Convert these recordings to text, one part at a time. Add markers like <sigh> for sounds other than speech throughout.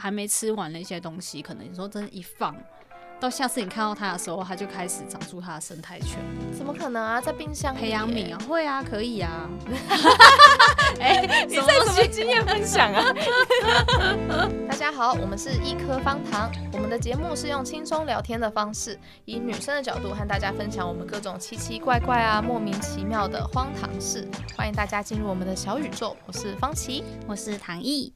还没吃完的一些东西，可能你说真的，一放。到下次你看到它的时候，它就开始长出它的生态圈。怎么可能啊？在冰箱培养皿啊？会啊，可以啊。<laughs> 哎、欸，你在什么经验分享啊？<laughs> 大家好，我们是一颗方糖。我们的节目是用轻松聊天的方式，以女生的角度和大家分享我们各种奇奇怪怪啊、莫名其妙的荒唐事。欢迎大家进入我们的小宇宙。我是方琪，我是唐毅。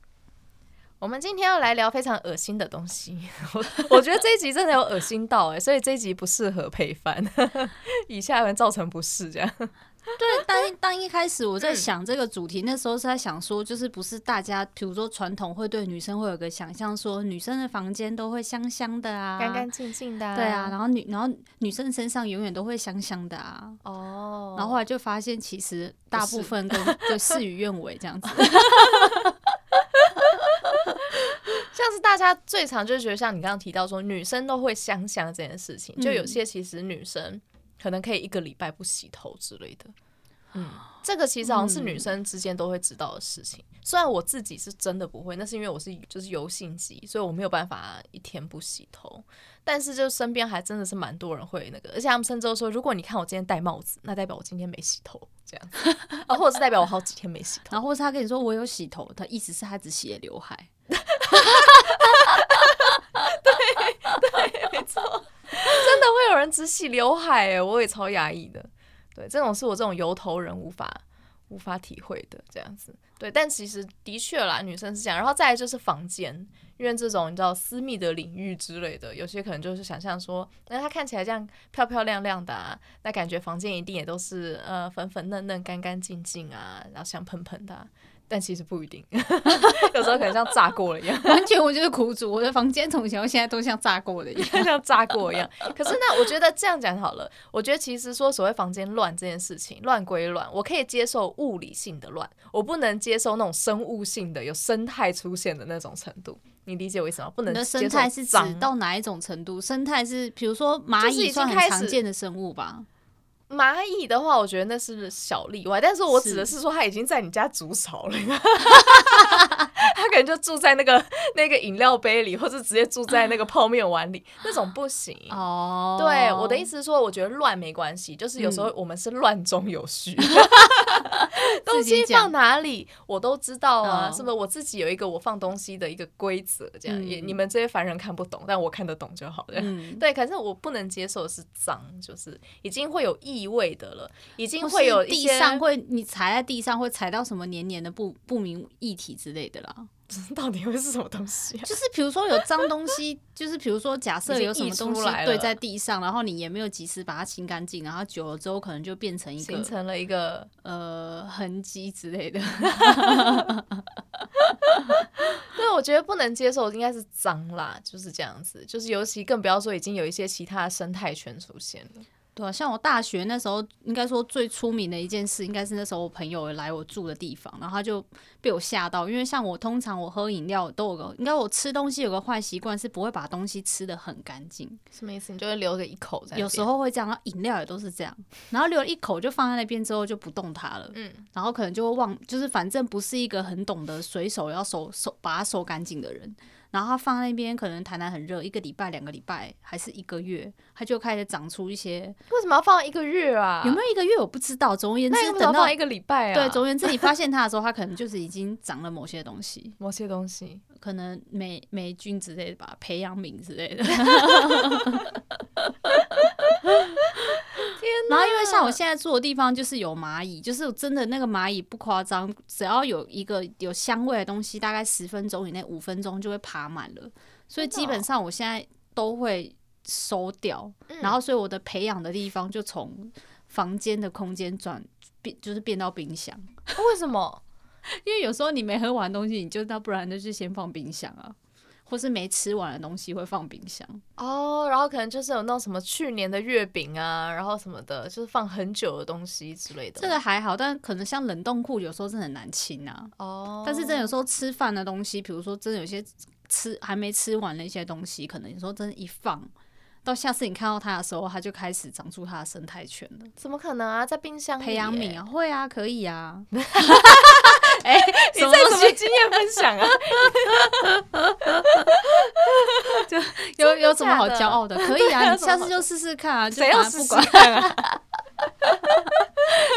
我们今天要来聊非常恶心的东西，<laughs> 我我觉得这一集真的有恶心到哎、欸，所以这一集不适合配饭，<laughs> 以下人造成不适这样。对，当当一开始我在想这个主题，那时候是在想说，就是不是大家，比如说传统会对女生会有个想象，说女生的房间都会香香的啊，干干净净的、啊，对啊，然后女然后女生身上永远都会香香的啊，哦，然后后来就发现其实大部分都就事与愿违这样子。<laughs> 像是大家最常就是觉得，像你刚刚提到说，女生都会香香这件事情，就有些其实女生可能可以一个礼拜不洗头之类的。嗯，<gasps> 这个其实好像是女生之间都会知道的事情。虽然我自己是真的不会，那是因为我是就是油性肌，所以我没有办法一天不洗头。但是就身边还真的是蛮多人会那个，而且他们甚至都说，如果你看我今天戴帽子，那代表我今天没洗头，这样啊，<laughs> 或者是代表我好几天没洗头，然后或者是他跟你说我有洗头，他意思是他只洗了刘海。<laughs> 对对，没错，真的会有人只洗刘海哎，我也超压抑的。对，这种是我这种油头人无法无法体会的这样子。对，但其实的确啦，女生是这样。然后再来就是房间，因为这种你知道私密的领域之类的，有些可能就是想象说，那她看起来这样漂漂亮亮的啊，那感觉房间一定也都是呃粉粉嫩嫩、干干净净啊，然后香喷喷的。但其实不一定，<laughs> 有时候可能像炸过了一样。完全我就是苦主，我的房间从前到现在都像炸过的一样，<laughs> 像炸过一样。可是那我觉得这样讲好了，我觉得其实说所谓房间乱这件事情，乱归乱，我可以接受物理性的乱，我不能接受那种生物性的有生态出现的那种程度。你理解我意思吗？不能接受。生态是指到哪一种程度？生态是比如说蚂蚁算很常见的生物吧。蚂蚁的话，我觉得那是小例外，但是我指的是说，它已经在你家筑巢了，<laughs> 它可能就住在那个 <laughs> 那个饮料杯里，或者直接住在那个泡面碗里，那种不行。哦，对，我的意思是说，我觉得乱没关系，就是有时候我们是乱中有序，<laughs> 东西放哪里我都知道啊，是不是？我自己有一个我放东西的一个规则，这样也你们这些凡人看不懂，但我看得懂就好了。对，可是我不能接受的是脏，就是已经会有异。味的了，已经会有地上会，你踩在地上会踩到什么黏黏的不不明液体之类的啦。<laughs> 到底会是什么东西啊？就是比如说有脏东西，<laughs> 就是比如说假设有什么东西堆在地上，然后你也没有及时把它清干净，然后久了之后可能就变成一个形成了一个呃痕迹之类的。<laughs> 对，我觉得不能接受，应该是脏啦，就是这样子。就是尤其更不要说已经有一些其他的生态圈出现了。对啊，像我大学那时候，应该说最出名的一件事，应该是那时候我朋友来我住的地方，然后他就被我吓到，因为像我通常我喝饮料都有个，应该我吃东西有个坏习惯是不会把东西吃的很干净。什么意思？你就会留着一口在。有时候会这样，然后饮料也都是这样，然后留了一口就放在那边之后就不动它了。嗯，然后可能就会忘，就是反正不是一个很懂得随手要收收把它收干净的人。然后它放在那边，可能台南很热，一个礼拜、两个礼拜，还是一个月，它就开始长出一些。为什么要放一个月啊？有没有一个月我不知道。总而言之，等到一个礼拜啊。对，总而言之，你发现它的时候，它可能就是已经长了某些东西，<laughs> 某些东西，可能霉霉菌之类的吧，培养皿之类的。<laughs> <laughs> 然后，因为像我现在住的地方，就是有蚂蚁，就是真的那个蚂蚁不夸张，只要有一个有香味的东西，大概十分钟以内，五分钟就会爬满了。所以基本上我现在都会收掉。然后，所以我的培养的地方就从房间的空间转变，就是变到冰箱。为什么？<laughs> 因为有时候你没喝完东西，你就那不然就是先放冰箱啊。或是没吃完的东西会放冰箱哦，oh, 然后可能就是有那种什么去年的月饼啊，然后什么的，就是放很久的东西之类的。这个还好，但可能像冷冻库有时候真的很难清啊。哦。Oh. 但是真的有时候吃饭的东西，比如说真的有些吃还没吃完的一些东西，可能有时候真的一放到下次你看到它的时候，它就开始长出它的生态圈了。怎么可能啊？在冰箱里？培养皿啊？会啊，可以啊。<laughs> 哎、欸，你在什么经验分享啊？<laughs> 就有有什么好骄傲的？可以啊，你下次就试试看啊，谁要试试看啊？<laughs>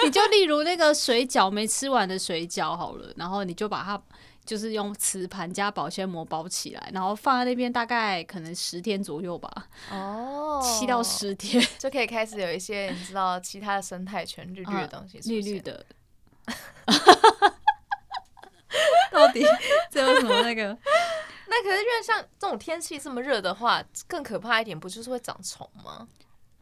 你就例如那个水饺没吃完的水饺好了，然后你就把它就是用瓷盘加保鲜膜包起来，然后放在那边大概可能十天左右吧。哦，七到十天 <laughs> 就可以开始有一些你知道其他的生态圈绿绿的东西，绿绿的。<laughs> 到底这有什么那个？那可是因为像这种天气这么热的话，更可怕一点不就是会长虫吗？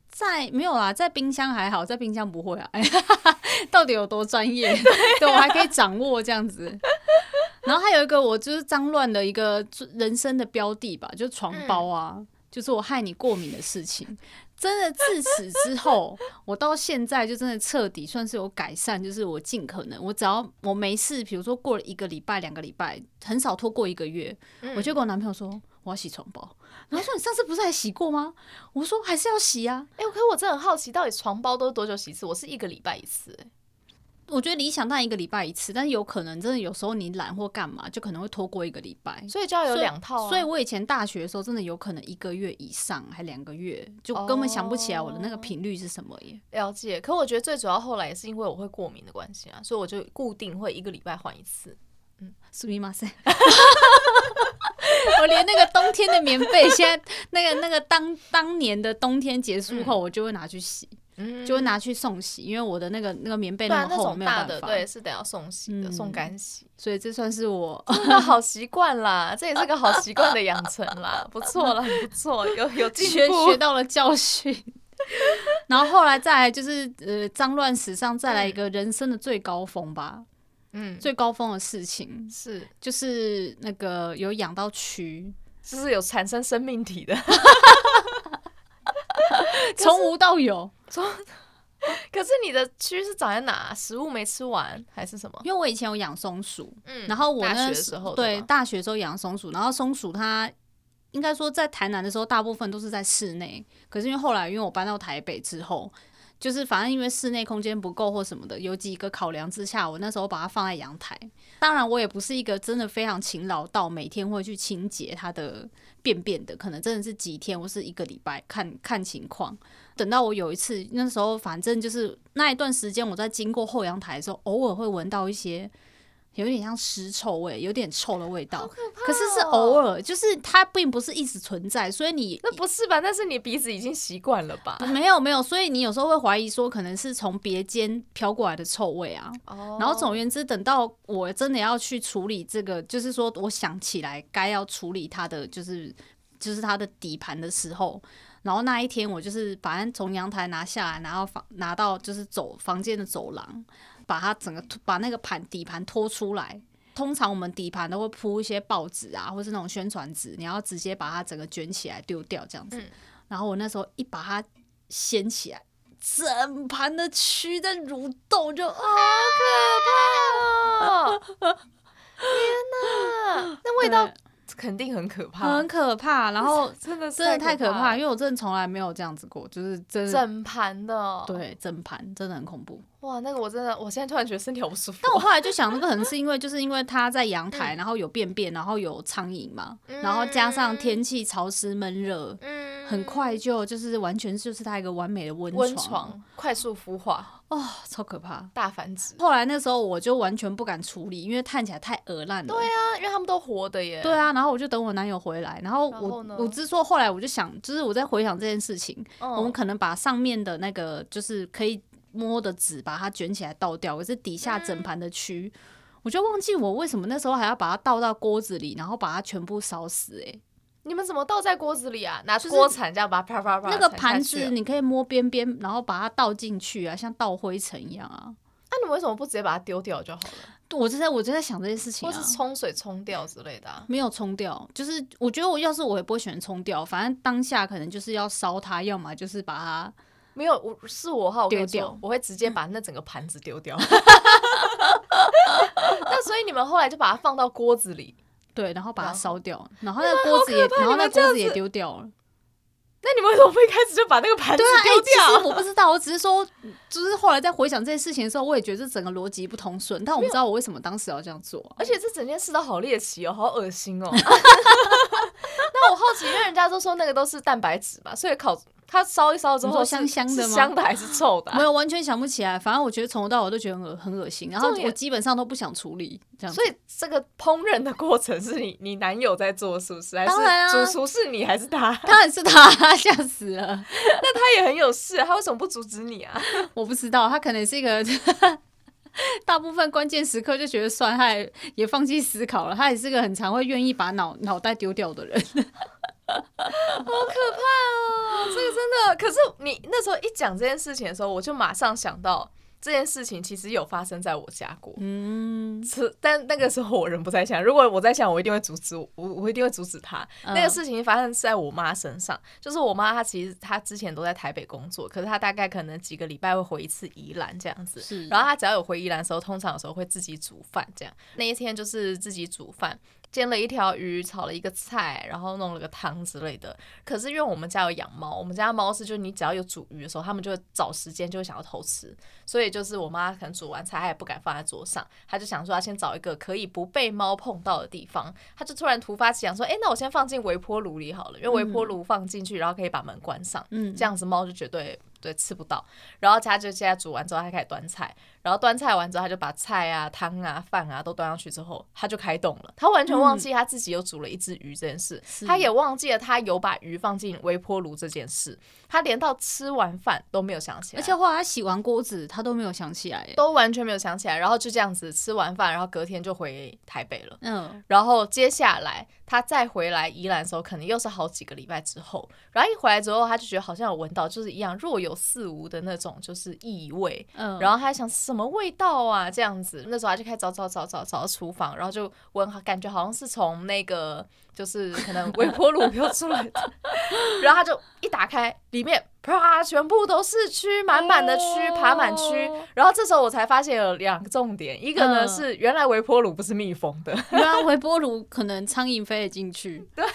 在没有啦，在冰箱还好，在冰箱不会啊。哎，<laughs> 到底有多专业？对，我还可以掌握这样子。然后还有一个我就是脏乱的一个人生的标的吧，就是床包啊，嗯、就是我害你过敏的事情。真的自此之后，我到现在就真的彻底算是有改善，就是我尽可能，我只要我没事，比如说过了一个礼拜、两个礼拜，很少拖过一个月，嗯、我就跟我男朋友说我要洗床包，然后说你上次不是还洗过吗？我说还是要洗啊。哎、欸，可是我真的很好奇，到底床包都是多久洗一次？我是一个礼拜一次、欸，我觉得理想当然一个礼拜一次，但是有可能真的有时候你懒或干嘛，就可能会拖过一个礼拜，所以就要有两套、啊。所以我以前大学的时候，真的有可能一个月以上，还两个月，就根本想不起来我的那个频率是什么耶。哦、了解，可我觉得最主要后来也是因为我会过敏的关系啊，所以我就固定会一个礼拜换一次。嗯，すみません。我连那个冬天的棉被，现在那个那个当当年的冬天结束后，我就会拿去洗。嗯， 就会拿去送洗，因为我的那个那个棉被那么厚，没有办法。对，是得要送洗的，送干洗。所以这算是我 <laughs> 好习惯啦，这也是个好习惯的养成啦，<laughs> 不错了，很不错，有有进步，学到了教训。<laughs> 然后后来再来就是呃，脏乱史上再来一个人生的最高峰吧，嗯，最高峰的事情。是。就是那个有养到蛆，就是有产生生命体的。从无到有，从可是你的蛆是长在哪？食物没吃完还是什么？因为我以前有养松鼠，嗯，然后我那时候对大学时候养松鼠，然后松鼠它应该说在台南的时候大部分都是在室内，可是因为后来因为我搬到台北之后。就是反正因为室内空间不够或什么的，有几个考量之下，我那时候把它放在阳台。当然，我也不是一个真的非常勤劳到每天会去清洁它的便便的，可能真的是几天或是一个礼拜，看看情况。等到我有一次，那时候反正就是那一段时间，我在经过后阳台的时候，偶尔会闻到一些。有点像尸臭味，有点臭的味道，可是是偶尔，就是它并不是一直存在，所以你那不是吧？但是你鼻子已经习惯了吧？没有没有，所以你有时候会怀疑说，可能是从别间飘过来的臭味啊。哦。然后总而言之，等到我真的要去处理这个，就是说我想起来该要处理它的，就是就是它的底盘的时候，然后那一天我就是把它从阳台拿下来，然后房拿到就是走房间的走廊。把它整个把那个盘底盘拖出来，通常我们底盘都会铺一些报纸啊，或是那种宣传纸，你要直接把它整个卷起来丢掉这样子。嗯、然后我那时候一把它掀起来，整盘的蛆在蠕动，就好可怕哦！<laughs> 天哪，那味道。肯定很可怕，很可怕。然后 <laughs> 真的真的太可怕，因为我真的从来没有这样子过，就是真的整盘的，对，整盘真的很恐怖。哇，那个我真的，我现在突然觉得身体好不舒服。但我后来就想，那个可能是因为就是因为它在阳台，然后有便便，然后有苍蝇嘛，然后加上天气潮湿闷热，很快就就是完全就是它一个完美的温温床，快速孵化。哦，超可怕，大繁殖。后来那时候我就完全不敢处理，因为看起来太恶烂了。对啊，因为他们都活的耶。对啊，然后我就等我男友回来，然后我后我之说后来我就想，就是我在回想这件事情，嗯、我们可能把上面的那个就是可以摸的纸把它卷起来倒掉，可是底下整盘的蛆，嗯、我就忘记我为什么那时候还要把它倒到锅子里，然后把它全部烧死、欸。哎。你们怎么倒在锅子里啊？拿锅铲这样把它啪啪啪。那个盘子你可以摸边边，然后把它倒进去啊，像倒灰尘一样啊。那、啊、你为什么不直接把它丢掉就好了？我就在我就在想这件事情、啊，或是冲水冲掉之类的、啊。没有冲掉，就是我觉得我要是我也不会选择冲掉，反正当下可能就是要烧它，要么就是把它没有。我是我哈，我丢掉，我会直接把那整个盘子丢掉。<laughs> 那所以你们后来就把它放到锅子里。对，然后把它烧掉，然后那个锅子也，然后那锅子也丢掉了。那你们为什么会一开始就把那个盘子丢掉？啊欸、其实我不知道，我只是说，就是后来在回想这件事情的时候，我也觉得这整个逻辑不通顺。但我不知道我为什么当时要这样做、啊，而且这整件事都好猎奇哦，好恶心哦。那我好奇，因为人家都说那个都是蛋白质嘛，所以烤。它烧一烧之后香香的吗？香的还是臭的、啊？没有，完全想不起来。反正我觉得从头到尾都觉得很很恶心，然后我基本上都不想处理这样。所以这个烹饪的过程是你你男友在做，是不是？当然啊，主厨是你还是他？当然是他，<laughs> 吓死了。那他也很有事，他为什么不阻止你啊？<laughs> 我不知道，他可能是一个 <laughs> 大部分关键时刻就觉得算，他也也放弃思考了。他也是个很常会愿意把脑脑袋丢掉的人。<laughs> 好可怕哦！这个真的，可是你那时候一讲这件事情的时候，我就马上想到这件事情其实有发生在我家过。嗯，是，但那个时候我人不在家。如果我在想，我一定会阻止我，我一定会阻止他。那个事情发生在我妈身上，就是我妈她其实她之前都在台北工作，可是她大概可能几个礼拜会回一次宜兰这样子。是，然后她只要有回宜兰的时候，通常有时候会自己煮饭这样。那一天就是自己煮饭。煎了一条鱼，炒了一个菜，然后弄了个汤之类的。可是因为我们家有养猫，我们家猫是就你只要有煮鱼的时候，它们就会找时间就会想要偷吃。所以就是我妈可能煮完菜，她也不敢放在桌上，她就想说她先找一个可以不被猫碰到的地方。她就突然突发奇想说：“哎，那我先放进微波炉里好了，因为微波炉放进去，然后可以把门关上，嗯，这样子猫就绝对。”对，吃不到。然后他就现在煮完之后，他开始端菜。然后端菜完之后，他就把菜啊、汤啊、饭啊都端上去之后，他就开动了。他完全忘记他自己有煮了一只鱼这件事，嗯、他也忘记了他有把鱼放进微波炉这件事。他连到吃完饭都没有想起来，而且后来他洗完锅子，他都没有想起来，都完全没有想起来。然后就这样子吃完饭，然后隔天就回台北了。嗯，然后接下来他再回来宜兰的时候，可能又是好几个礼拜之后。然后一回来之后，他就觉得好像有闻到，就是一样若有似无的那种，就是异味。嗯，然后他还想什么味道啊？这样子，那时候他就开始找找找找找到厨房，然后就闻，感觉好像是从那个就是可能微波炉飘出来的。<laughs> 然后他就一打开，里面。啪！全部都是蛆，满满的蛆，爬满蛆。然后这时候我才发现有两个重点，一个呢是原来微波炉不是密封的，原来微波炉可能苍蝇飞得进去。<laughs> 对。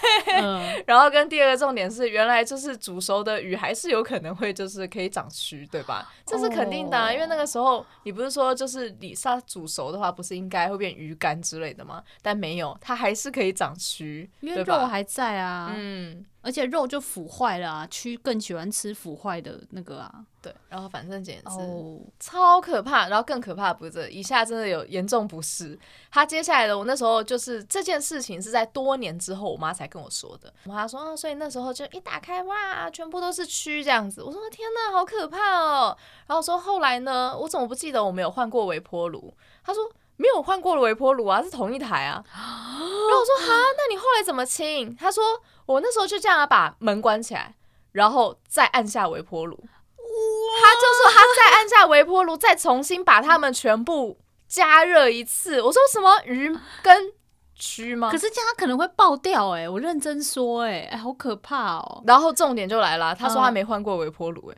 然后跟第二个重点是，原来就是煮熟的鱼还是有可能会就是可以长蛆，对吧？这是肯定的啊，因为那个时候你不是说就是你它煮熟的话，不是应该会变鱼干之类的吗？但没有，它还是可以长蛆，因为肉还在啊。嗯。而且肉就腐坏了啊，蛆更喜欢吃腐坏的那个啊。对，然后反正简直是超可怕，然后更可怕的不是这，以下真的有严重不适。他接下来的我那时候就是这件事情是在多年之后，我妈才跟我说的。我妈说，啊，所以那时候就一打开哇，全部都是蛆这样子。我说天哪，好可怕哦。然后我说后来呢，我怎么不记得我没有换过微波炉？他说没有换过的微波炉啊，是同一台啊。<gasps> 然后我说哈，那你后来怎么清？他说。我那时候就这样把门关起来，然后再按下微波炉。他就说他再按下微波炉，再重新把它们全部加热一次。我说什么鱼跟蛆吗？可是这样可能会爆掉哎、欸！我认真说哎、欸，哎，好可怕哦。然后重点就来了，他说他没换过微波炉哎。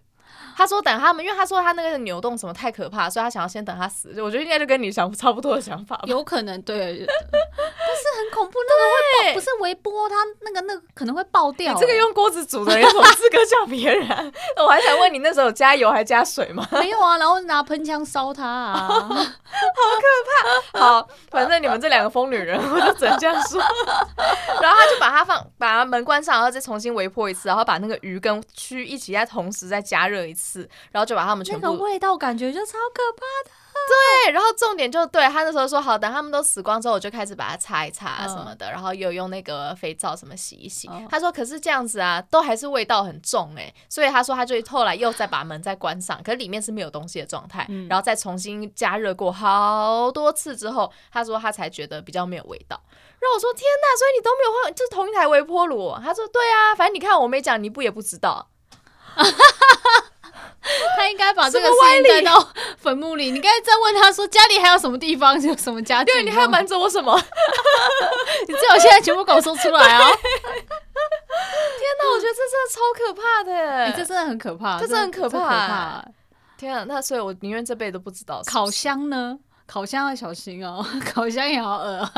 他说等他们，因为他说他那个扭动什么太可怕，所以他想要先等他死。我觉得应该就跟你想差不多的想法吧。有可能对，但是很恐怖，那个会爆，不是微波，它那个那个可能会爆掉。你这个用锅子煮的人有什么资格叫别人？我还想问你那时候加油还加水吗？没有啊，然后拿喷枪烧它啊，好可怕。好，反正你们这两个疯女人，我就只能这样说。<laughs> 然后他就把它放，把门关上，然后再重新微波一次，然后把那个鱼跟蛆一起再同时再加热一次。然后就把他们全部，那个味道感觉就超可怕的。对，然后重点就对他那时候说好，等他们都死光之后，我就开始把它擦一擦什么的，然后又用那个肥皂什么洗一洗。他说可是这样子啊，都还是味道很重哎，所以他说他就后来又再把门再关上，可是里面是没有东西的状态，然后再重新加热过好多次之后，他说他才觉得比较没有味道。然后我说天呐，所以你都没有换，就是同一台微波炉？他说对啊，反正你看我没讲，你不也不知道。<laughs> <laughs> 他应该把这个事情带到坟墓里。你刚才在问他说，家里还有什么地方有什么家具？对，你还要瞒着我什么？<laughs> 你最好现在全部给我说出来啊！<laughs> 天哪，我觉得这真的超可怕的，欸，这真的很可怕，这真的很可怕。天啊，那所以我宁愿这辈子都不知道是不是。烤箱呢？烤箱要小心哦，烤箱也好恶。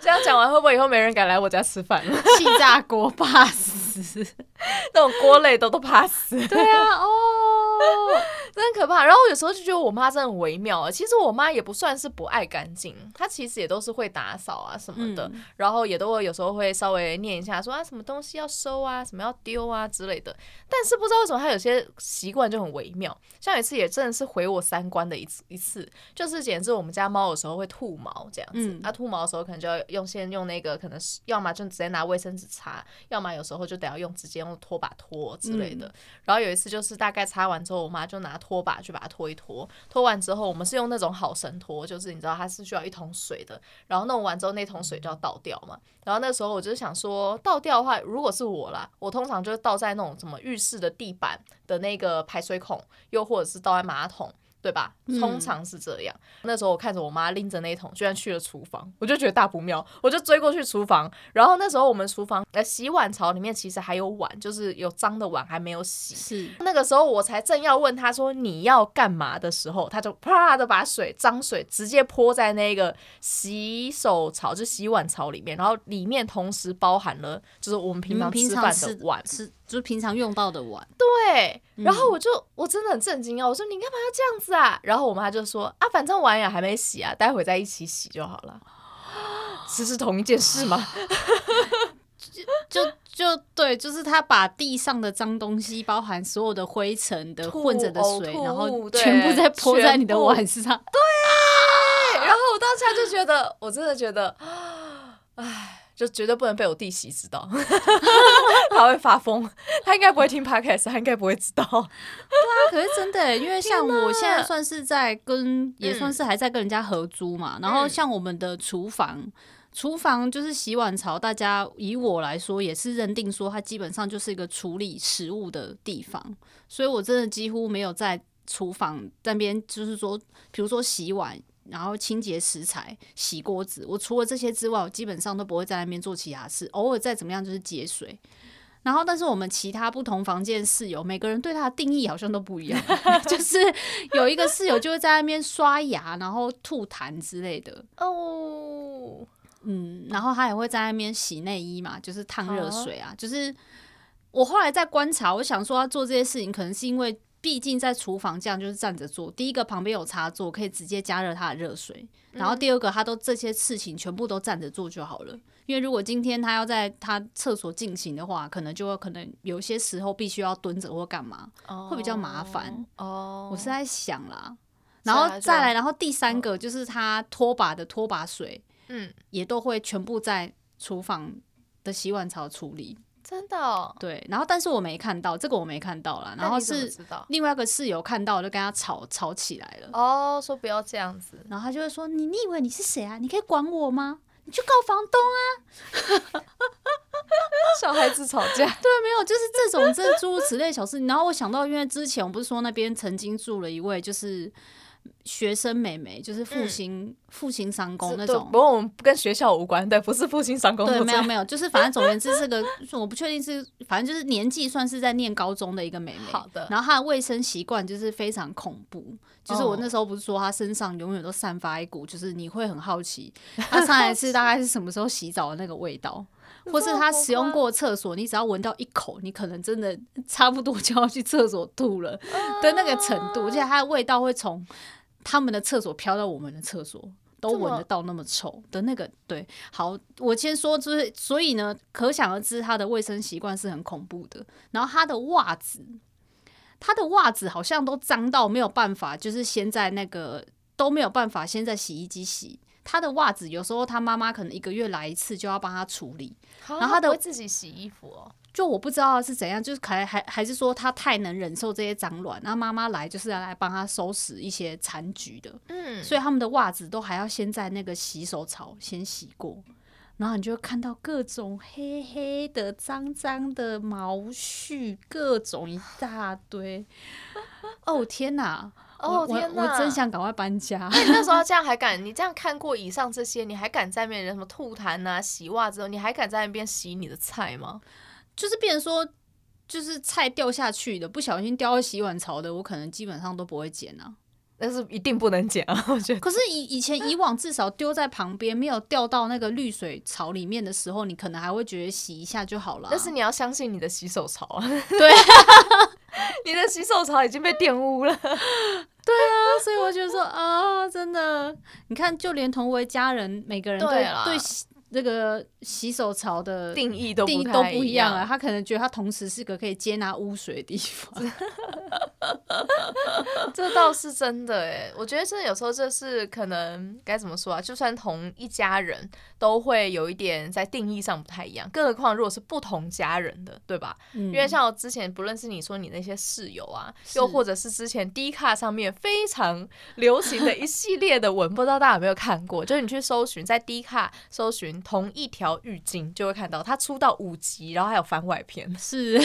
这样讲完，会不会以后没人敢来我家吃饭了？气炸锅怕死，那种锅类都都怕死。对啊，哦。真的可怕，然后有时候就觉得我妈真的很微妙啊。其实我妈也不算是不爱干净，她其实也都是会打扫啊什么的，嗯、然后也都会有时候会稍微念一下说啊什么东西要收啊，什么要丢啊之类的。但是不知道为什么她有些习惯就很微妙。像有一次也真的是毁我三观的一次一次，就是简直我们家猫有时候会吐毛这样子，它、嗯啊、吐毛的时候可能就要用先用那个可能是要么就直接拿卫生纸擦，要么有时候就得要用直接用拖把拖之类的。嗯、然后有一次就是大概擦完之后，我妈就拿拖把去把它拖一拖，拖完之后，我们是用那种好神拖，就是你知道它是需要一桶水的，然后弄完之后那桶水就要倒掉嘛。然后那时候我就想说，倒掉的话，如果是我啦，我通常就是倒在那种什么浴室的地板的那个排水孔，又或者是倒在马桶。对吧？通常是这样。嗯、那时候我看着我妈拎着那一桶，居然去了厨房，我就觉得大不妙，我就追过去厨房。然后那时候我们厨房呃洗碗槽里面其实还有碗，就是有脏的碗还没有洗。是那个时候我才正要问她说你要干嘛的时候，她就啪的把水脏水直接泼在那个洗手槽，就洗碗槽里面，然后里面同时包含了就是我们平常吃饭的碗。就是平常用到的碗，对。然后我就、嗯、我真的很震惊啊！我说你干嘛要这样子啊？然后我妈就说啊，反正碗也还没洗啊，待会再一起洗就好了。<gasps> 这是同一件事吗？<laughs> 就就就对，就是他把地上的脏东西，包含所有的灰尘的混着的水，然后全部再泼在你的碗上。对。然后我当下就觉得，我真的觉得，唉。就绝对不能被我弟媳知道，<laughs> 他会发疯。他应该不会听 podcast，他应该不会知道。<laughs> 对啊，可是真的，因为像我现在算是在跟，也算是还在跟人家合租嘛。嗯、然后像我们的厨房，厨房就是洗碗槽，大家以我来说也是认定说它基本上就是一个处理食物的地方，所以我真的几乎没有在厨房那边，就是说，比如说洗碗。然后清洁食材、洗锅子，我除了这些之外，我基本上都不会在那边做其他事。偶尔再怎么样就是接水。然后，但是我们其他不同房间室友，每个人对他的定义好像都不一样。<laughs> 就是有一个室友就会在那边刷牙，然后吐痰之类的。哦，嗯，然后他也会在那边洗内衣嘛，就是烫热水啊。就是我后来在观察，我想说他做这些事情，可能是因为。毕竟在厨房这样就是站着做，第一个旁边有插座可以直接加热它的热水，然后第二个他都这些事情全部都站着做就好了。因为如果今天他要在他厕所进行的话，可能就会可能有些时候必须要蹲着或干嘛，会比较麻烦。哦，我是在想啦，然后再来，然后第三个就是他拖把的拖把水，嗯，也都会全部在厨房的洗碗槽处理。真的哦？对，然后但是我没看到这个，我没看到啦。然后是另外一个室友看到，就跟他吵吵起来了。哦，说不要这样子，然后他就会说：“你你以为你是谁啊？你可以管我吗？你去告房东啊！<laughs> ”小孩子吵架，<laughs> 对，没有，就是这种这诸如此类小事。然后我想到，因为之前我不是说那边曾经住了一位，就是。学生美眉就是复兴复兴商工那种，不过我们跟学校无关，对，不是复兴商工。对，没有没有，就是反正总而言之是个，<laughs> 我不确定是，反正就是年纪算是在念高中的一个美眉。好的。然后她的卫生习惯就是非常恐怖，就是我那时候不是说她身上永远都散发一股，就是你会很好奇她上一次 <laughs> 大概是什么时候洗澡的那个味道，或是她使用过厕所，你只要闻到一口，你可能真的 <laughs> 差不多就要去厕所吐了的那个程度，而且它的味道会从。他们的厕所飘到我们的厕所，都闻得到那么臭的那个。对，好，我先说，就是所以呢，可想而知，他的卫生习惯是很恐怖的。然后他的袜子，他的袜子好像都脏到没有办法，就是先在那个都没有办法先在洗衣机洗。他的袜子有时候他妈妈可能一个月来一次就要帮他处理，然后他的会自己洗衣服哦。就我不知道是怎样，就是可能还还是说他太能忍受这些脏乱，然后妈妈来就是要来帮他收拾一些残局的，嗯，所以他们的袜子都还要先在那个洗手槽先洗过，然后你就会看到各种黑黑的、脏脏的毛絮，各种一大堆。哦天哪！哦天哪！我真想赶快搬家。那你那时候这样 <laughs> 还敢？你这样看过以上这些，你还敢在那边人什么吐痰啊、洗袜子，你还敢在那边洗你的菜吗？就是变成说，就是菜掉下去的，不小心掉到洗碗槽的，我可能基本上都不会捡啊。但是一定不能捡啊！<laughs> 我觉得。可是以以前以往至少丢在旁边，没有掉到那个滤水槽里面的时候，你可能还会觉得洗一下就好了。但是你要相信你的洗手槽啊！<laughs> 对，<laughs> 你的洗手槽已经被玷污了。对啊，所以我觉得说啊，真的，你看，就连同为家人，每个人对对。这个洗手槽的定义都定义都不一样啊，他可能觉得他同时是个可以接纳污水的地方，<laughs> 这倒是真的哎。我觉得真的有时候这是可能该怎么说啊？就算同一家人都会有一点在定义上不太一样，更何况如果是不同家人的，对吧？嗯、因为像我之前不论是你说你那些室友啊，又或者是之前 D 卡上面非常流行的一系列的文，不知道大家有没有看过？就是你去搜寻在 D 卡搜寻。同一条浴巾就会看到它出到五集，然后还有番外篇，是，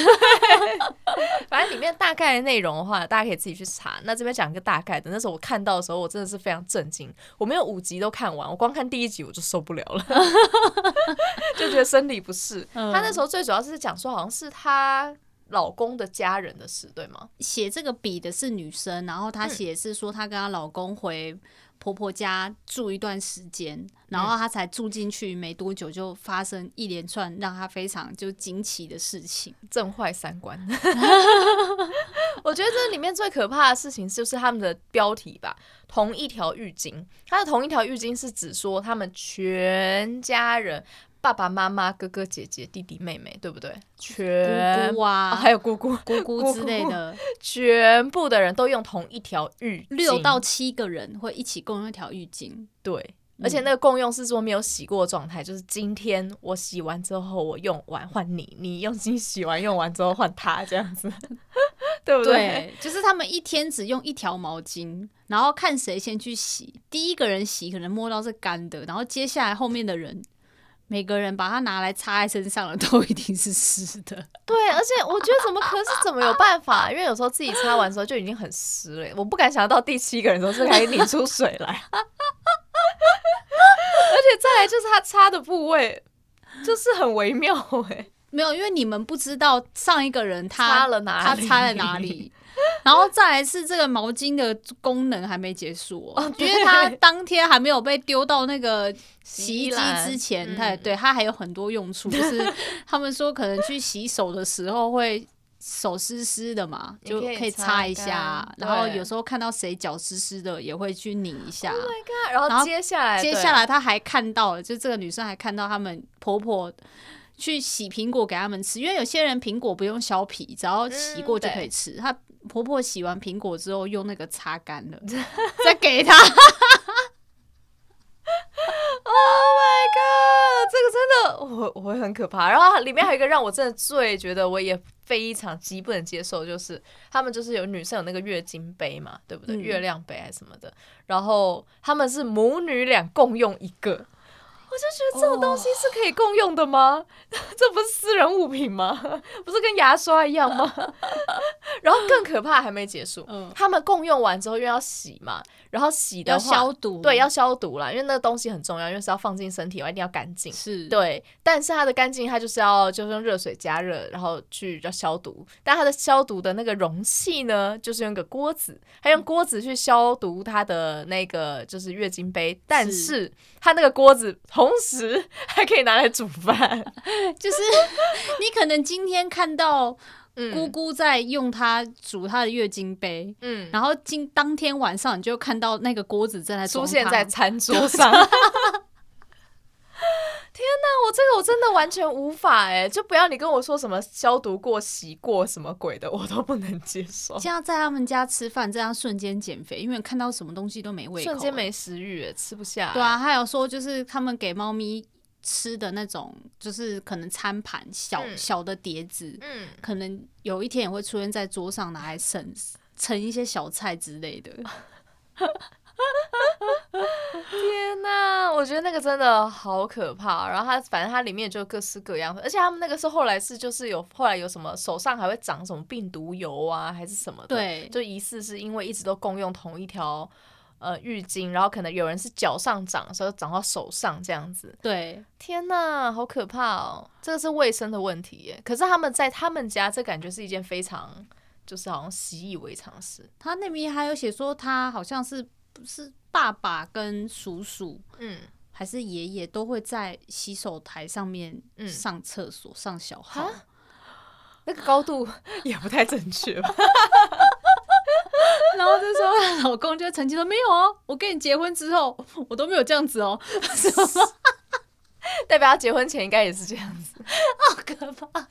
<laughs> 反正里面大概的内容的话，大家可以自己去查。那这边讲一个大概的，那时候我看到的时候，我真的是非常震惊。我没有五集都看完，我光看第一集我就受不了了，<laughs> 就觉得生理不适。嗯、他那时候最主要是讲说，好像是她老公的家人的事，对吗？写这个笔的是女生，然后她写是说她跟她老公回。婆婆家住一段时间，然后她才住进去没多久，就发生一连串让她非常就惊奇的事情，震坏三观。<laughs> 我觉得这里面最可怕的事情就是他们的标题吧，同一条浴巾。他的同一条浴巾是指说他们全家人。爸爸妈妈、哥哥姐姐、弟弟妹妹，对不对？全姑姑啊、哦，还有姑姑、姑姑之类的，<laughs> 全部的人都用同一条浴巾，六到七个人会一起共用一条浴巾。对，而且那个共用是说没有洗过的状态，就是今天我洗完之后我用完换你，<laughs> 你用心洗完用完之后换他这样子，<laughs> 对不对？对，就是他们一天只用一条毛巾，然后看谁先去洗，第一个人洗可能摸到是干的，然后接下来后面的人。每个人把它拿来擦在身上的都一定是湿的。<laughs> 对，而且我觉得怎么可是怎么有办法？因为有时候自己擦完之后就已经很湿了，我不敢想到第七个人都是可以拧出水来。<laughs> 而且再来就是他擦的部位，就是很微妙哎，没有，因为你们不知道上一个人他擦了哪里，他擦在哪里。<laughs> 然后再来是这个毛巾的功能还没结束哦，因为它当天还没有被丢到那个洗衣机之前，它对它还有很多用处，就是他们说可能去洗手的时候会手湿湿的嘛，就可以擦一下，然后有时候看到谁脚湿湿的也会去拧一下。Oh my god！然后接下来接下来他还看到了，就这个女生还看到他们婆婆去洗苹果给他们吃，因为有些人苹果不用削皮，只要洗过就可以吃。她婆婆洗完苹果之后，用那个擦干了，<laughs> 再给她。Oh my god！这个真的，我我会很可怕。然后里面还有一个让我真的最觉得我也非常极不能接受，就是他们就是有女生有那个月经杯嘛，对不对？嗯、月亮杯还是什么的，然后他们是母女俩共用一个。我就觉得这种东西是可以共用的吗？Oh. <laughs> 这不是私人物品吗？<laughs> 不是跟牙刷一样吗？<laughs> 然后更可怕还没结束，嗯、他们共用完之后因为要洗嘛，然后洗的话要消毒，对，要消毒啦，因为那个东西很重要，因为是要放进身体，我一定要干净。是对，但是它的干净，它就是要就是用热水加热，然后去要消毒。但它的消毒的那个容器呢，就是用个锅子，它用锅子去消毒它的那个就是月经杯，但是它那个锅子。同时还可以拿来煮饭，<laughs> 就是你可能今天看到姑姑在用它煮她的月经杯，嗯，然后今当天晚上你就看到那个锅子正在出现在餐桌上。<laughs> 天哪，我这个我真的完全无法哎！就不要你跟我说什么消毒过、洗过什么鬼的，我都不能接受。这样在他们家吃饭，这样瞬间减肥，因为看到什么东西都没胃口，瞬间没食欲，吃不下。对啊，还有说就是他们给猫咪吃的那种，就是可能餐盘小、嗯、小的碟子，嗯，可能有一天也会出现在桌上，拿来盛盛一些小菜之类的。<laughs> <laughs> 天哪，我觉得那个真的好可怕。然后它反正它里面就各式各样，而且他们那个是后来是就是有后来有什么手上还会长什么病毒疣啊，还是什么的。对，就疑似是因为一直都共用同一条呃浴巾，然后可能有人是脚上长，所以长到手上这样子。对，天哪，好可怕哦！这个是卫生的问题耶。可是他们在他们家，这感觉是一件非常就是好像习以为常的事。他那边还有写说，他好像是不是爸爸跟叔叔，嗯，还是爷爷都会在洗手台上面上厕所、嗯、上小号，那个高度 <laughs> 也不太正确吧？<laughs> 然后这时候老公就会澄清说：“没有哦，我跟你结婚之后，我都没有这样子哦。<laughs> ”代表他结婚前应该也是这样子，好可怕！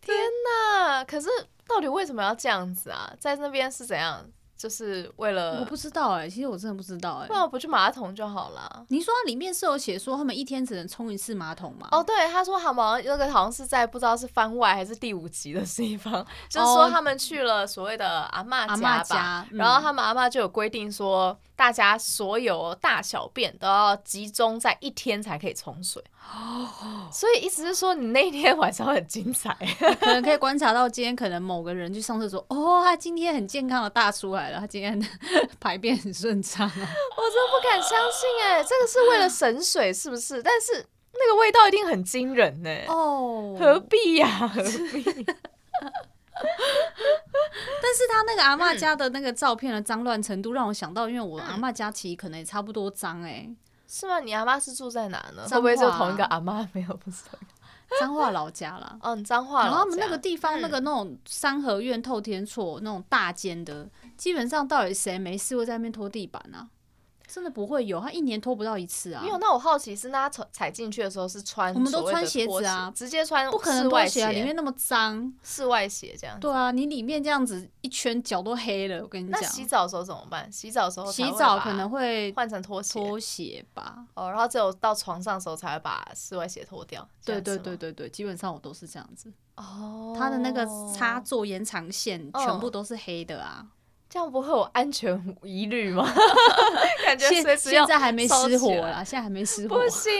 天哪！可是到底为什么要这样子啊？在那边是怎样？就是为了我不知道哎、欸，其实我真的不知道哎、欸。那我不去马桶就好了。你说它里面是有写说他们一天只能冲一次马桶吗？哦，对，他说好像那个好像是在不知道是番外还是第五集的地方，<laughs> 就是说他们去了所谓的阿嬷家吧，然后他们阿嬷就有规定说。大家所有大小便都要集中在一天才可以冲水，所以意思是说你那一天晚上很精彩，<laughs> 可能可以观察到今天可能某个人去上厕所，哦，他今天很健康的大出来了，他今天 <laughs> 排便很顺畅，我真的不敢相信哎，这个是为了省水是不是？但是那个味道一定很惊人呢哦，何必呀？何必？<laughs> 但是他那个阿嬷家的那个照片的脏乱程度，让我想到，因为我阿嬷家其实可能也差不多脏哎、欸，是吗？你阿妈是住在哪呢？会不会就同一个阿妈？<laughs> 没有，不是彰化老家啦。嗯，<laughs> 彰化。然后他们那个地方，那个那种三合院透天厝那种大间的，基本上到底谁没事会在那边拖地板啊？真的不会有，他一年拖不到一次啊。没有，那我好奇是，那他踩进去的时候是穿，我们都穿鞋子啊，直接穿，不可能拖鞋啊，里面那么脏，室外鞋这样。对啊，你里面这样子一圈脚都黑了，我跟你讲。那洗澡的时候怎么办？洗澡的时候洗澡可能会换成拖鞋，拖鞋吧。哦，然后只有到床上的时候才会把室外鞋脱掉。对对对对对，基本上我都是这样子。哦，他的那个插座延长线全部都是黑的啊。这样不会有安全疑虑吗？<laughs> 感觉随时现在还没失火啦，现在还没失火。不行，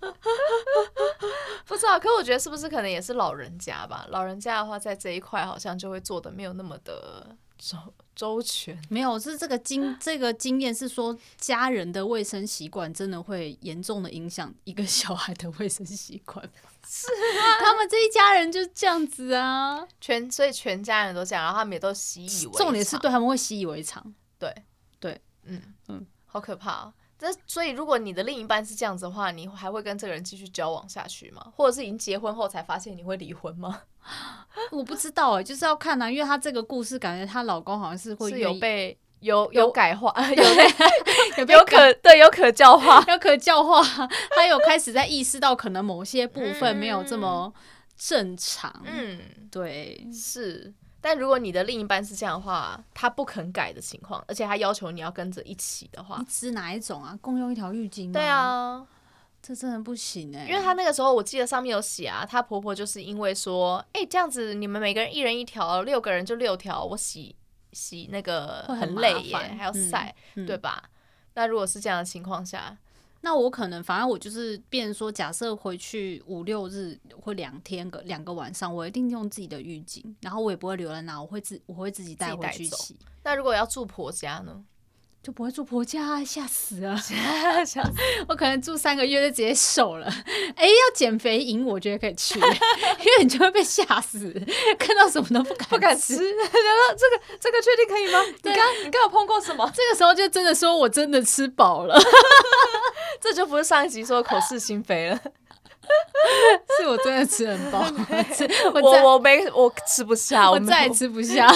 <laughs> 不知道。可我觉得是不是可能也是老人家吧？老人家的话，在这一块好像就会做的没有那么的周周全。没有，是这个经这个经验是说，家人的卫生习惯真的会严重的影响一个小孩的卫生习惯。<laughs> 是 <laughs> 啊，他们这一家人就是这样子啊，全所以全家人都这样，然后他们也都习以为常。重点是对他们会习以为常，对对，嗯嗯，好可怕哦。这所以如果你的另一半是这样子的话，你还会跟这个人继续交往下去吗？或者是已经结婚后才发现你会离婚吗？<laughs> 我不知道哎，就是要看啊，因为他这个故事感觉她老公好像是会是有被。有有改化，<laughs> 有有可对 <laughs> 有可教化，有可教化，他有开始在意识到可能某些部分没有这么正常。嗯，对，是。但如果你的另一半是这样的话，他不肯改的情况，而且他要求你要跟着一起的话，你指哪一种啊？共用一条浴巾？对啊，这真的不行哎、欸。因为他那个时候我记得上面有写啊，她婆婆就是因为说，哎、欸，这样子你们每个人一人一条，六个人就六条，我洗。洗那个很累耶，还要晒，对吧？那如果是这样的情况下，那我可能反正我就是变成说，假设回去五六日或两天个两个晚上，我一定用自己的浴巾，然后我也不会留在那，我会自我会自己带回去洗。那如果要住婆家呢？就不会住婆家，吓死啊！<laughs> 吓死！<laughs> 我可能住三个月就直接瘦了。哎、欸，要减肥营，我觉得可以去，<laughs> 因为你就会被吓死，看到什么都不敢不敢吃。然后这个这个确定可以吗？你刚你刚有碰过什么？这个时候就真的说我真的吃饱了，这就不是上一集说口是心非了，<laughs> 是我真的吃很饱。<laughs> <laughs> 我我我没我吃不下，我再也吃不下。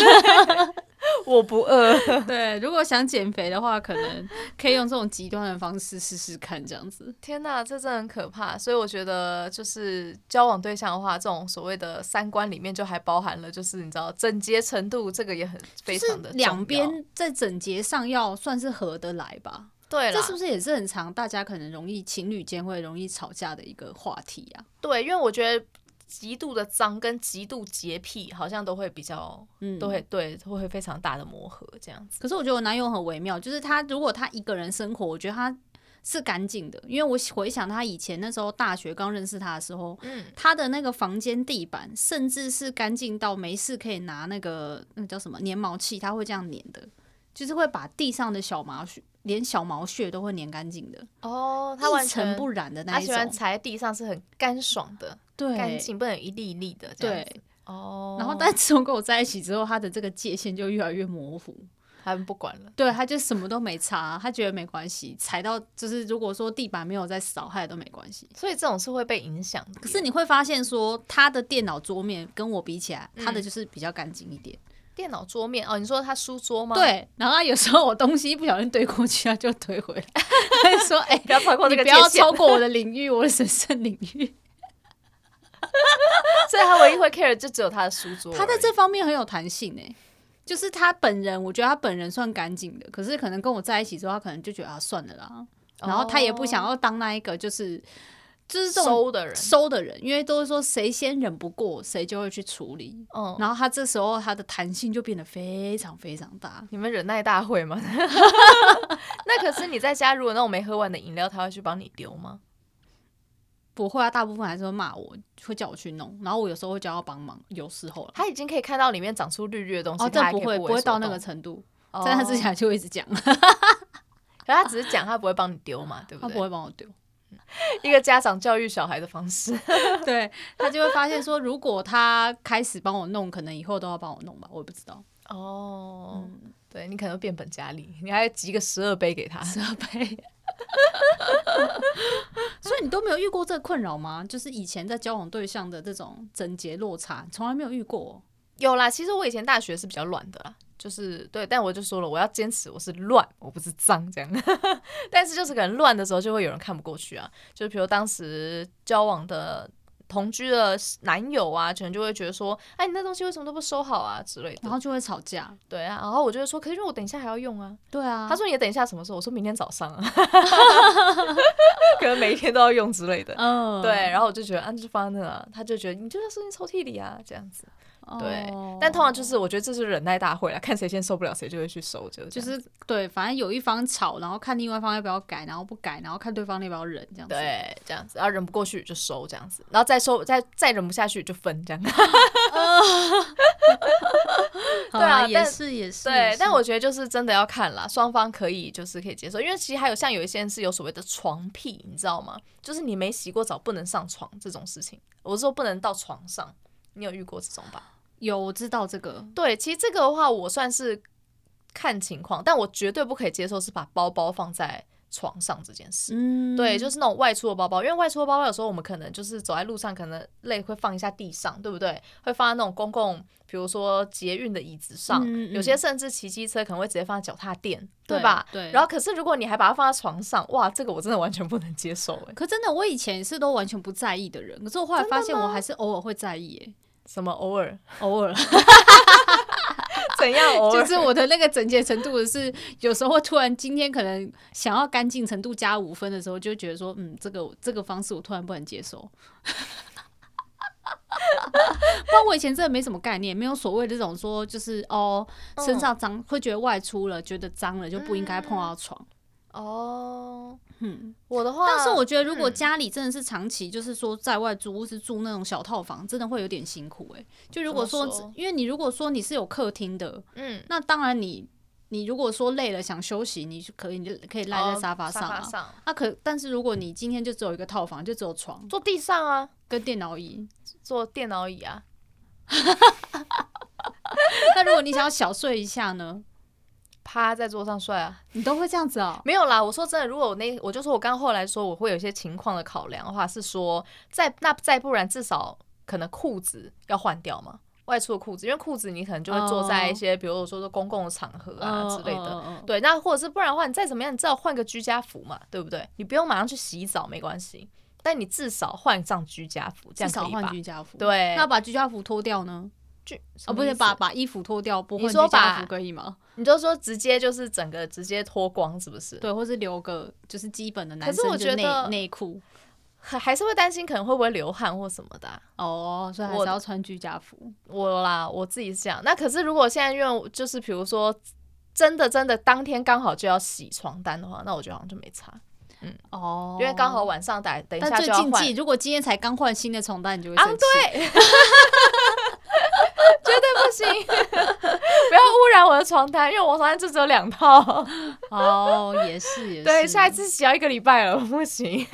我不饿。对，如果想减肥的话，可能可以用这种极端的方式试试看，这样子。天哪，这真的很可怕。所以我觉得，就是交往对象的话，这种所谓的三观里面就还包含了，就是你知道整洁程度，这个也很非常的。两边在整洁上要算是合得来吧？对了，这是不是也是很常大家可能容易情侣间会容易吵架的一个话题啊？对，因为我觉得。极度的脏跟极度洁癖，好像都会比较，嗯，都会对，会非常大的磨合这样子。可是我觉得我男友很微妙，就是他如果他一个人生活，我觉得他是干净的，因为我回想他以前那时候大学刚认识他的时候，嗯，他的那个房间地板甚至是干净到没事可以拿那个那个叫什么粘毛器，他会这样粘的，就是会把地上的小毛屑，连小毛屑都会粘干净的。哦，它完全不染的那一种，他喜欢踩在地上是很干爽的。对，干净不能一粒一粒的这样子。对，哦，然后但自从跟我在一起之后，它的这个界限就越来越模糊。他们不管了，对，他就什么都没擦，他觉得没关系，踩到就是如果说地板没有在扫，他也都没关系。所以这种是会被影响的。可是你会发现说，他的电脑桌面跟我比起来，他的就是比较干净一点。电脑桌面哦，你说他书桌吗？对，然后他有时候我东西一不小心堆过去，他就推回来，<laughs> 他就说：“哎、欸，不要超过这个，不要超过我的领域，我的神圣领域。<laughs> ”所以他唯一会 care 就只有他的书桌。他在这方面很有弹性诶。就是他本人，我觉得他本人算干净的，可是可能跟我在一起之后，他可能就觉得啊算了啦，然后他也不想要当那一个就是就是这种收的人收的人，因为都是说谁先忍不过，谁就会去处理。嗯，然后他这时候他的弹性就变得非常非常大。你们忍耐大会吗？<laughs> 那可是你在家如果那种没喝完的饮料，他会去帮你丢吗？不会啊，大部分还是会骂我，会叫我去弄，然后我有时候会叫他帮忙，有时候他已经可以看到里面长出绿绿的东西，哦，这不会不会到那个程度，哦、在他之前就会一直讲，<laughs> 可他只是讲，他不会帮你丢嘛，对不对？他不会帮我丢，<laughs> 一个家长教育小孩的方式，<laughs> 对，他就会发现说，如果他开始帮我弄，可能以后都要帮我弄吧，我也不知道。哦，嗯、对你可能变本加厉，你还集个十二杯给他，十二杯。<laughs> 所以你都没有遇过这个困扰吗？就是以前在交往对象的这种整洁落差，从来没有遇过。有啦，其实我以前大学是比较乱的啦，就是对，但我就说了，我要坚持我是乱，我不是脏这样。<laughs> 但是就是可能乱的时候，就会有人看不过去啊。就比如当时交往的。同居的男友啊，可能就会觉得说，哎，你那东西为什么都不收好啊之类的，然后就会吵架。对啊，然后我就会说，可是因为我等一下还要用啊。对啊。他说你等一下什么时候？我说明天早上啊。<laughs> 可能每一天都要用之类的。嗯。对，然后我就觉得，啊，就放在那啊，他就觉得你就在收进抽屉里啊，这样子。对，但通常就是我觉得这是忍耐大会啦，看谁先受不了谁就会去收，就就是对，反正有一方吵，然后看另外一方要不要改，然后不改，然后看对方要不要忍，这样子。对，这样子，然后忍不过去就收这样子，然后再收，再再忍不下去就分这样子。<laughs> 对啊，也是也是。对，但我觉得就是真的要看啦，双方可以就是可以接受，因为其实还有像有一些人是有所谓的床癖，你知道吗？就是你没洗过澡不能上床这种事情，我说不能到床上，你有遇过这种吧？有，我知道这个。对，其实这个的话，我算是看情况，但我绝对不可以接受是把包包放在床上这件事。嗯，对，就是那种外出的包包，因为外出的包包有时候我们可能就是走在路上，可能累会放一下地上，对不对？会放在那种公共，比如说捷运的椅子上，嗯嗯，有些甚至骑机车可能会直接放在脚踏垫，对，对吧？对。然后，可是如果你还把它放在床上，哇，这个我真的完全不能接受哎。可真的，我以前是都完全不在意的人，可是我后来发现我还是偶尔会在意哎。什么偶尔 <laughs> 偶尔，<laughs> 怎样偶尔？就是我的那个整洁程度是，有时候突然今天可能想要干净程度加五分的时候，就觉得说，嗯，这个这个方式我突然不能接受。<laughs> 不然我以前真的没什么概念，没有所谓这种说，就是哦，身上脏会觉得外出了，觉得脏了就不应该碰到床。哦。嗯，我的话，但是我觉得如果家里真的是长期，就是说在外租屋是住那种小套房，真的会有点辛苦哎、欸。就如果说，因为你如果说你是有客厅的，嗯，那当然你你如果说累了想休息，你就可以你就可以赖在沙发上啊。那、可，但是如果你今天就只有一个套房，就只有床，坐地上啊，跟电脑椅，坐电脑椅啊。<laughs> 那如果你想要小睡一下呢？趴在桌上睡啊，你都会这样子啊、喔？没有啦，我说真的，如果我那我就说我刚后来说我会有一些情况的考量的话，是说再那再不然至少可能裤子要换掉嘛，外出的裤子，因为裤子你可能就会坐在一些、oh. 比如说说公共的场合啊之类的，oh, oh, oh, oh. 对，那或者是不然的话，你再怎么样，你至少换个居家服嘛，对不对？你不用马上去洗澡没关系，但你至少换上居家服，这样可以吧？至少换居家服，对，那把居家服脱掉呢？哦，不是把把衣服脱掉，不换居家服可以吗？<laughs> 你就说直接就是整个直接脱光，是不是？对，或是留个就是基本的男生的内内裤，还还是会担心可能会不会流汗或什么的、啊。哦，所以还是要穿居家服。我，我啦，我自己是这样。那可是如果现在因为就是比如说真的真的当天刚好就要洗床单的话，那我觉得好像就没差。嗯哦，因为刚好晚上等等一下就要换。如果今天才刚换新的床单，你就会生气。啊，<laughs> 对。<laughs> 绝对不行！<laughs> 不要污染我的床单，因为我床单就只有两套。<laughs> 哦，也是也是。对，下一次洗要一个礼拜了，不行。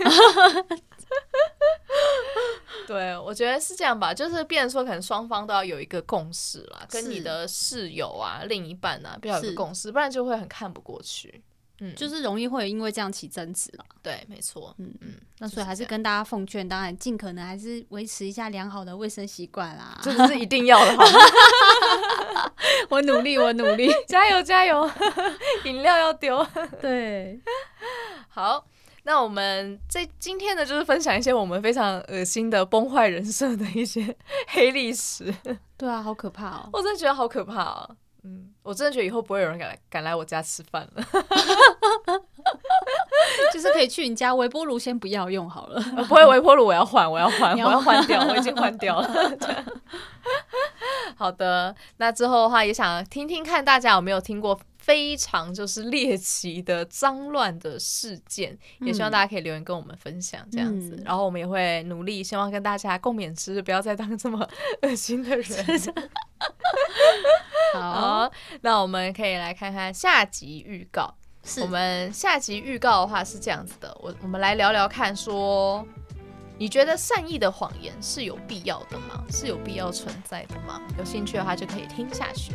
对，我觉得是这样吧，就是变成说，可能双方都要有一个共识啦，跟你的室友啊、另一半啊，不要有个共识，不然就会很看不过去。嗯，就是容易会因为这样起争执了。对，没错。嗯嗯，那所以还是跟大家奉劝，当然尽可能还是维持一下良好的卫生习惯啦，这是一定要的？<laughs> <laughs> 我努力，我努力，<laughs> 加油加油！饮料要丢。对，好。那我们这今天呢，就是分享一些我们非常恶心的崩坏人设的一些黑历史。对啊，好可怕哦！我真的觉得好可怕哦。嗯，我真的觉得以后不会有人敢来敢来我家吃饭了。<laughs> 就是可以去你家微波炉，先不要用好了。不会微波炉，我要换，我要换，我要换掉，我已经换掉了。<laughs> <laughs> 好的，那之后的话也想听听看大家有没有听过。非常就是猎奇的脏乱的事件，也希望大家可以留言跟我们分享这样子，嗯、然后我们也会努力，希望跟大家共勉之，不要再当这么恶心的人。好，那我们可以来看看下集预告。是我们下集预告的话是这样子的，我我们来聊聊看说，说你觉得善意的谎言是有必要的吗？是有必要存在的吗？有兴趣的话就可以听下去。